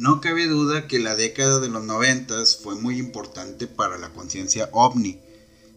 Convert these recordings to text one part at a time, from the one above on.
No cabe duda que la década de los noventas fue muy importante para la conciencia ovni.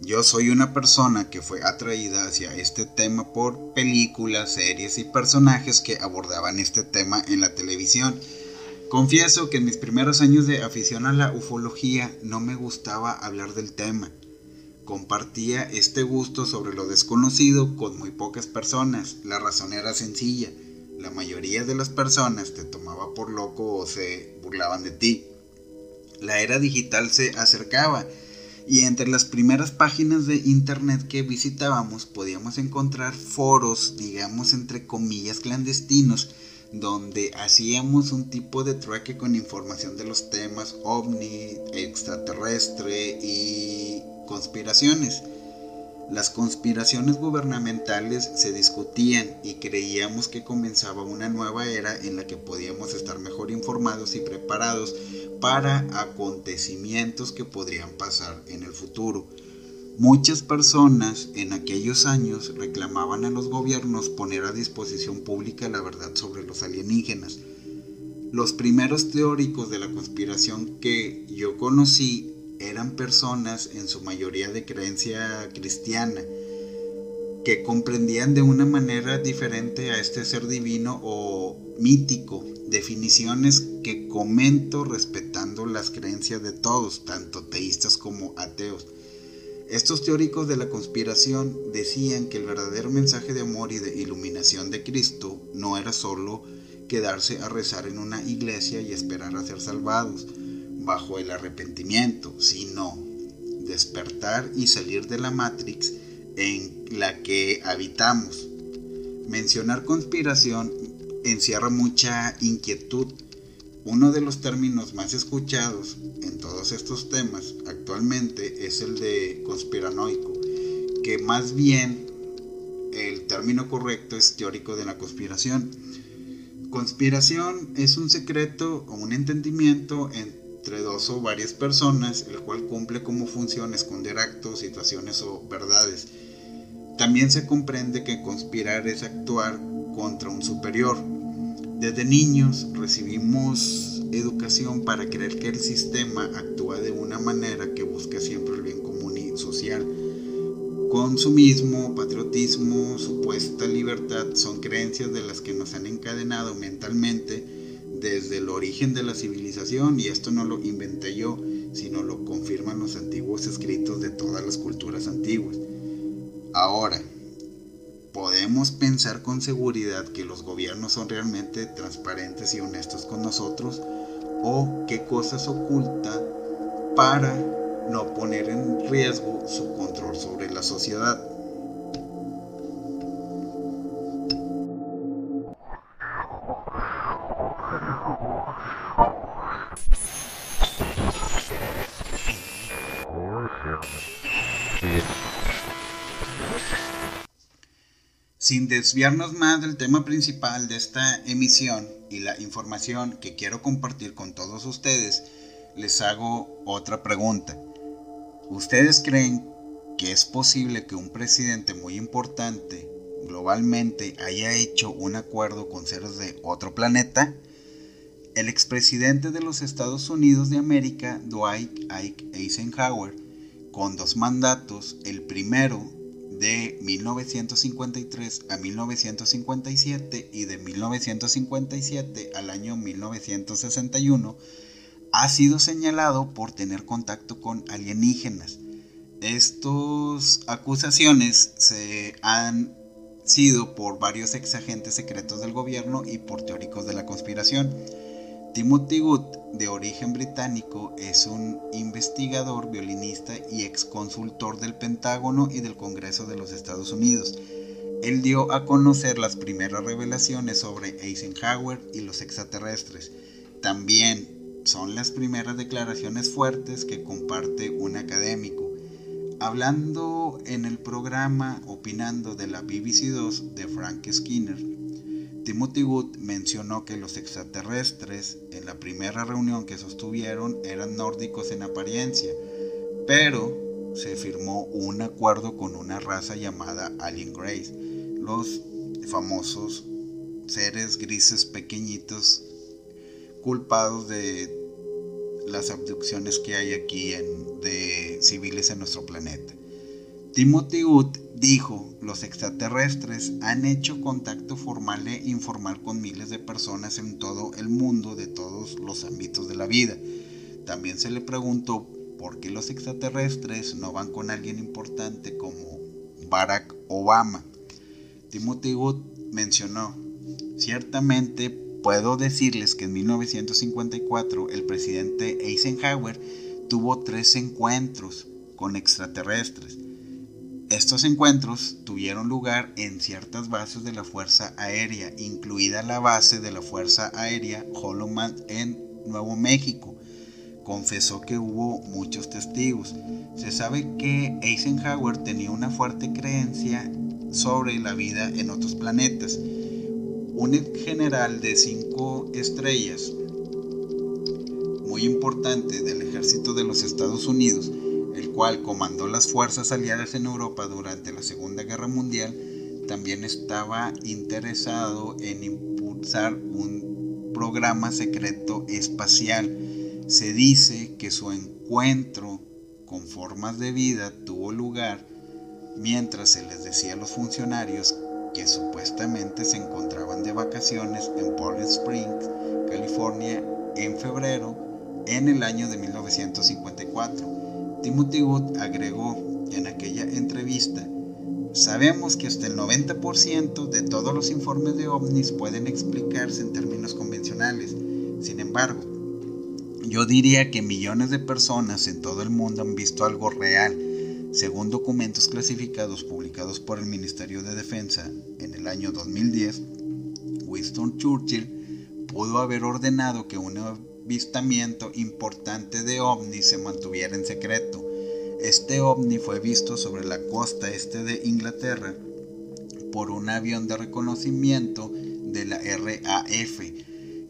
Yo soy una persona que fue atraída hacia este tema por películas, series y personajes que abordaban este tema en la televisión. Confieso que en mis primeros años de afición a la ufología no me gustaba hablar del tema. Compartía este gusto sobre lo desconocido con muy pocas personas. La razón era sencilla la mayoría de las personas te tomaba por loco o se burlaban de ti. La era digital se acercaba y entre las primeras páginas de internet que visitábamos podíamos encontrar foros, digamos entre comillas, clandestinos, donde hacíamos un tipo de trueque con información de los temas ovni, extraterrestre y conspiraciones. Las conspiraciones gubernamentales se discutían y creíamos que comenzaba una nueva era en la que podíamos estar mejor informados y preparados para acontecimientos que podrían pasar en el futuro. Muchas personas en aquellos años reclamaban a los gobiernos poner a disposición pública la verdad sobre los alienígenas. Los primeros teóricos de la conspiración que yo conocí eran personas en su mayoría de creencia cristiana que comprendían de una manera diferente a este ser divino o mítico, definiciones que comento respetando las creencias de todos, tanto teístas como ateos. Estos teóricos de la conspiración decían que el verdadero mensaje de amor y de iluminación de Cristo no era solo quedarse a rezar en una iglesia y esperar a ser salvados, bajo el arrepentimiento, sino despertar y salir de la Matrix en la que habitamos. Mencionar conspiración encierra mucha inquietud. Uno de los términos más escuchados en todos estos temas actualmente es el de conspiranoico, que más bien el término correcto es teórico de la conspiración. Conspiración es un secreto o un entendimiento en entre dos o varias personas, el cual cumple como función esconder actos, situaciones o verdades. También se comprende que conspirar es actuar contra un superior. Desde niños recibimos educación para creer que el sistema actúa de una manera que busca siempre el bien común y social. Consumismo, patriotismo, supuesta libertad son creencias de las que nos han encadenado mentalmente desde el origen de la civilización y esto no lo inventé yo, sino lo confirman los antiguos escritos de todas las culturas antiguas. Ahora, podemos pensar con seguridad que los gobiernos son realmente transparentes y honestos con nosotros o qué cosas oculta para no poner en riesgo su control sobre la sociedad. Desviarnos más del tema principal de esta emisión y la información que quiero compartir con todos ustedes, les hago otra pregunta. ¿Ustedes creen que es posible que un presidente muy importante globalmente haya hecho un acuerdo con seres de otro planeta? El expresidente de los Estados Unidos de América, Dwight Eisenhower, con dos mandatos, el primero de 1953 a 1957 y de 1957 al año 1961 ha sido señalado por tener contacto con alienígenas. Estas acusaciones se han sido por varios ex agentes secretos del gobierno y por teóricos de la conspiración. Timothy Good, de origen británico, es un investigador, violinista y ex consultor del Pentágono y del Congreso de los Estados Unidos. Él dio a conocer las primeras revelaciones sobre Eisenhower y los extraterrestres. También son las primeras declaraciones fuertes que comparte un académico. Hablando en el programa Opinando de la BBC 2 de Frank Skinner, Timothy Wood mencionó que los extraterrestres en la primera reunión que sostuvieron eran nórdicos en apariencia, pero se firmó un acuerdo con una raza llamada Alien Grace, los famosos seres grises pequeñitos culpados de las abducciones que hay aquí en, de civiles en nuestro planeta. Timothy Wood dijo, los extraterrestres han hecho contacto formal e informal con miles de personas en todo el mundo de todos los ámbitos de la vida. También se le preguntó por qué los extraterrestres no van con alguien importante como Barack Obama. Timothy Wood mencionó, ciertamente puedo decirles que en 1954 el presidente Eisenhower tuvo tres encuentros con extraterrestres estos encuentros tuvieron lugar en ciertas bases de la Fuerza Aérea, incluida la base de la Fuerza Aérea Holloman en Nuevo México. Confesó que hubo muchos testigos. Se sabe que Eisenhower tenía una fuerte creencia sobre la vida en otros planetas. Un general de cinco estrellas, muy importante del ejército de los Estados Unidos, cual comandó las fuerzas aliadas en Europa durante la Segunda Guerra Mundial, también estaba interesado en impulsar un programa secreto espacial. Se dice que su encuentro con formas de vida tuvo lugar mientras se les decía a los funcionarios que supuestamente se encontraban de vacaciones en Portland Springs, California, en febrero en el año de 1954. Timothy Wood agregó en aquella entrevista, sabemos que hasta el 90% de todos los informes de ovnis pueden explicarse en términos convencionales. Sin embargo, yo diría que millones de personas en todo el mundo han visto algo real, según documentos clasificados publicados por el Ministerio de Defensa en el año 2010. Winston Churchill pudo haber ordenado que una avistamiento importante de ovni se mantuviera en secreto. Este ovni fue visto sobre la costa este de Inglaterra por un avión de reconocimiento de la RAF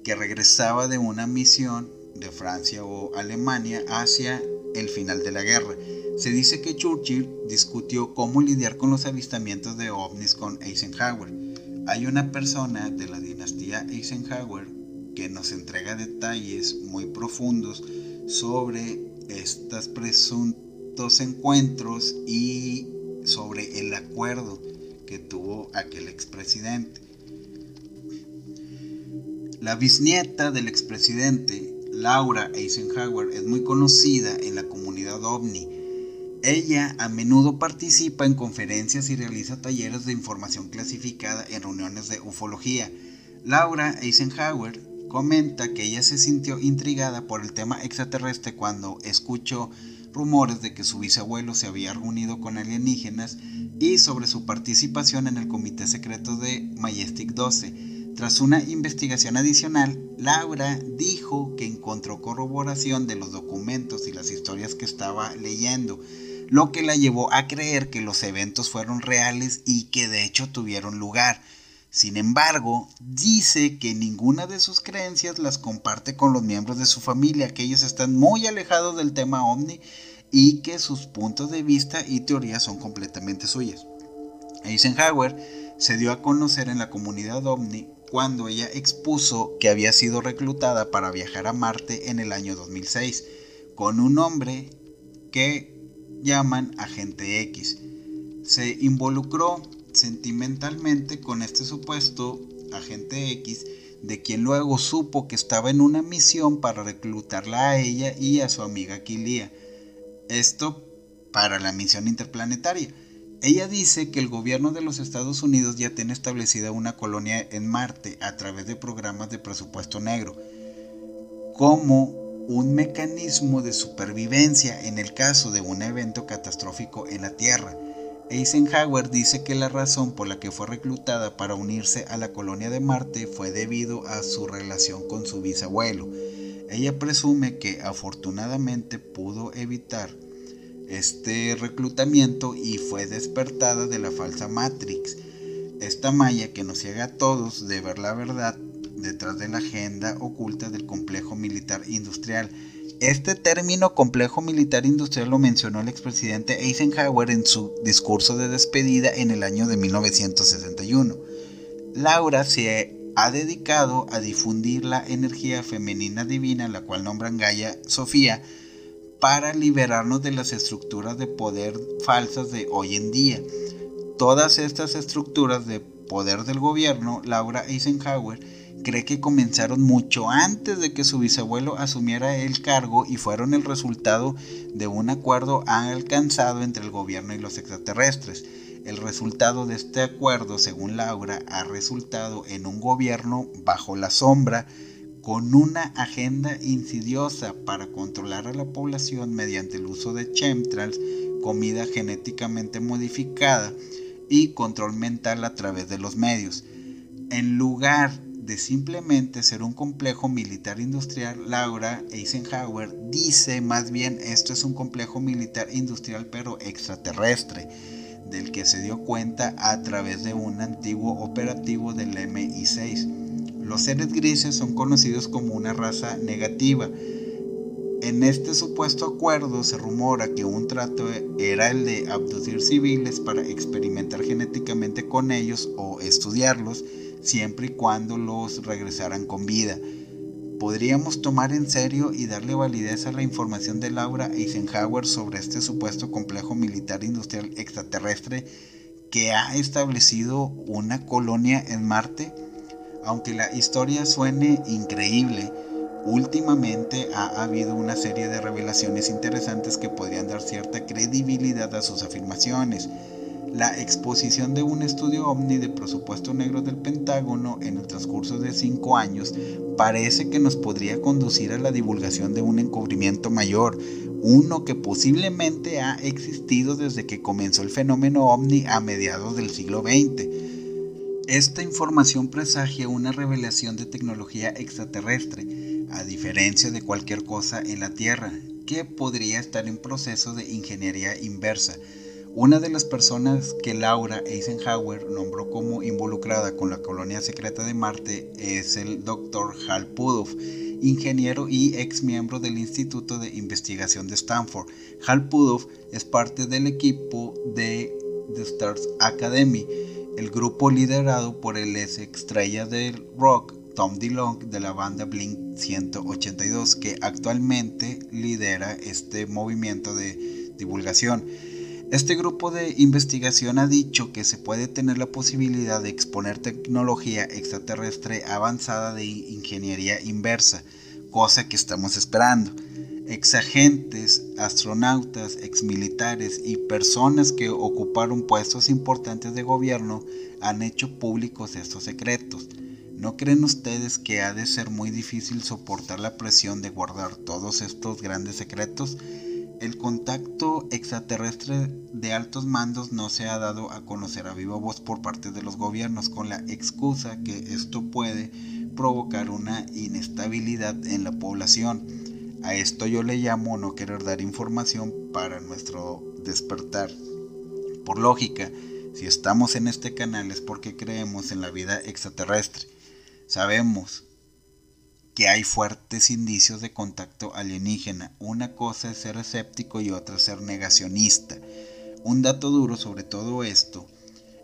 que regresaba de una misión de Francia o Alemania hacia el final de la guerra. Se dice que Churchill discutió cómo lidiar con los avistamientos de ovnis con Eisenhower. Hay una persona de la dinastía Eisenhower que nos entrega detalles muy profundos sobre estos presuntos encuentros y sobre el acuerdo que tuvo aquel expresidente. La bisnieta del expresidente, Laura Eisenhower, es muy conocida en la comunidad ovni. Ella a menudo participa en conferencias y realiza talleres de información clasificada en reuniones de ufología. Laura Eisenhower comenta que ella se sintió intrigada por el tema extraterrestre cuando escuchó rumores de que su bisabuelo se había reunido con alienígenas y sobre su participación en el comité secreto de Majestic 12. Tras una investigación adicional, Laura dijo que encontró corroboración de los documentos y las historias que estaba leyendo, lo que la llevó a creer que los eventos fueron reales y que de hecho tuvieron lugar. Sin embargo, dice que ninguna de sus creencias las comparte con los miembros de su familia, que ellos están muy alejados del tema ovni y que sus puntos de vista y teorías son completamente suyas. Eisenhower se dio a conocer en la comunidad ovni cuando ella expuso que había sido reclutada para viajar a Marte en el año 2006 con un hombre que llaman Agente X. Se involucró sentimentalmente con este supuesto agente X, de quien luego supo que estaba en una misión para reclutarla a ella y a su amiga Kilia. Esto para la misión interplanetaria. Ella dice que el gobierno de los Estados Unidos ya tiene establecida una colonia en Marte a través de programas de presupuesto negro, como un mecanismo de supervivencia en el caso de un evento catastrófico en la Tierra. Eisenhower dice que la razón por la que fue reclutada para unirse a la colonia de Marte fue debido a su relación con su bisabuelo. Ella presume que afortunadamente pudo evitar este reclutamiento y fue despertada de la falsa Matrix, esta malla que nos ciega a todos de ver la verdad detrás de la agenda oculta del complejo militar industrial este término complejo militar industrial lo mencionó el expresidente Eisenhower en su discurso de despedida en el año de 1961. Laura se ha dedicado a difundir la energía femenina divina, la cual nombran Gaia Sofía, para liberarnos de las estructuras de poder falsas de hoy en día. Todas estas estructuras de poder del gobierno, Laura Eisenhower cree que comenzaron mucho antes de que su bisabuelo asumiera el cargo y fueron el resultado de un acuerdo alcanzado entre el gobierno y los extraterrestres. El resultado de este acuerdo, según Laura, ha resultado en un gobierno bajo la sombra con una agenda insidiosa para controlar a la población mediante el uso de chemtrails, comida genéticamente modificada y control mental a través de los medios. En lugar de simplemente ser un complejo militar industrial, Laura Eisenhower dice más bien esto es un complejo militar industrial pero extraterrestre del que se dio cuenta a través de un antiguo operativo del MI6. Los seres grises son conocidos como una raza negativa. En este supuesto acuerdo se rumora que un trato era el de abducir civiles para experimentar genéticamente con ellos o estudiarlos siempre y cuando los regresaran con vida podríamos tomar en serio y darle validez a la información de Laura Eisenhower sobre este supuesto complejo militar industrial extraterrestre que ha establecido una colonia en Marte? Aunque la historia suene increíble, últimamente ha habido una serie de revelaciones interesantes que podrían dar cierta credibilidad a sus afirmaciones la exposición de un estudio ovni de presupuesto negro del Pentágono en el transcurso de cinco años parece que nos podría conducir a la divulgación de un encubrimiento mayor, uno que posiblemente ha existido desde que comenzó el fenómeno ovni a mediados del siglo XX. Esta información presagia una revelación de tecnología extraterrestre, a diferencia de cualquier cosa en la Tierra, que podría estar en proceso de ingeniería inversa una de las personas que Laura Eisenhower nombró como involucrada con la colonia secreta de Marte es el Dr. Hal Pudov, ingeniero y ex miembro del Instituto de Investigación de Stanford. Hal Pudov es parte del equipo de The Stars Academy, el grupo liderado por el ex estrella del rock Tom DeLonge de la banda Blink 182, que actualmente lidera este movimiento de divulgación. Este grupo de investigación ha dicho que se puede tener la posibilidad de exponer tecnología extraterrestre avanzada de ingeniería inversa, cosa que estamos esperando. Exagentes, astronautas, exmilitares y personas que ocuparon puestos importantes de gobierno han hecho públicos estos secretos. ¿No creen ustedes que ha de ser muy difícil soportar la presión de guardar todos estos grandes secretos? El contacto extraterrestre de altos mandos no se ha dado a conocer a viva voz por parte de los gobiernos con la excusa que esto puede provocar una inestabilidad en la población. A esto yo le llamo no querer dar información para nuestro despertar. Por lógica, si estamos en este canal es porque creemos en la vida extraterrestre. Sabemos que hay fuertes indicios de contacto alienígena. Una cosa es ser escéptico y otra ser negacionista. Un dato duro sobre todo esto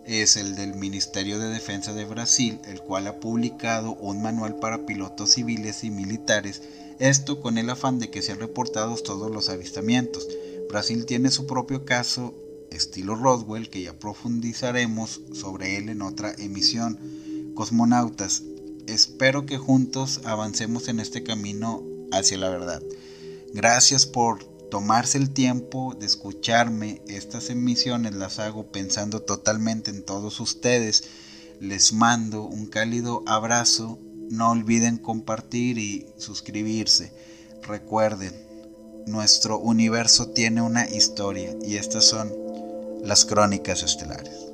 es el del Ministerio de Defensa de Brasil, el cual ha publicado un manual para pilotos civiles y militares, esto con el afán de que sean reportados todos los avistamientos. Brasil tiene su propio caso, estilo Roswell, que ya profundizaremos sobre él en otra emisión. Cosmonautas, espero que juntos avancemos en este camino hacia la verdad. Gracias por tomarse el tiempo de escucharme. Estas emisiones las hago pensando totalmente en todos ustedes. Les mando un cálido abrazo. No olviden compartir y suscribirse. Recuerden, nuestro universo tiene una historia y estas son las crónicas estelares.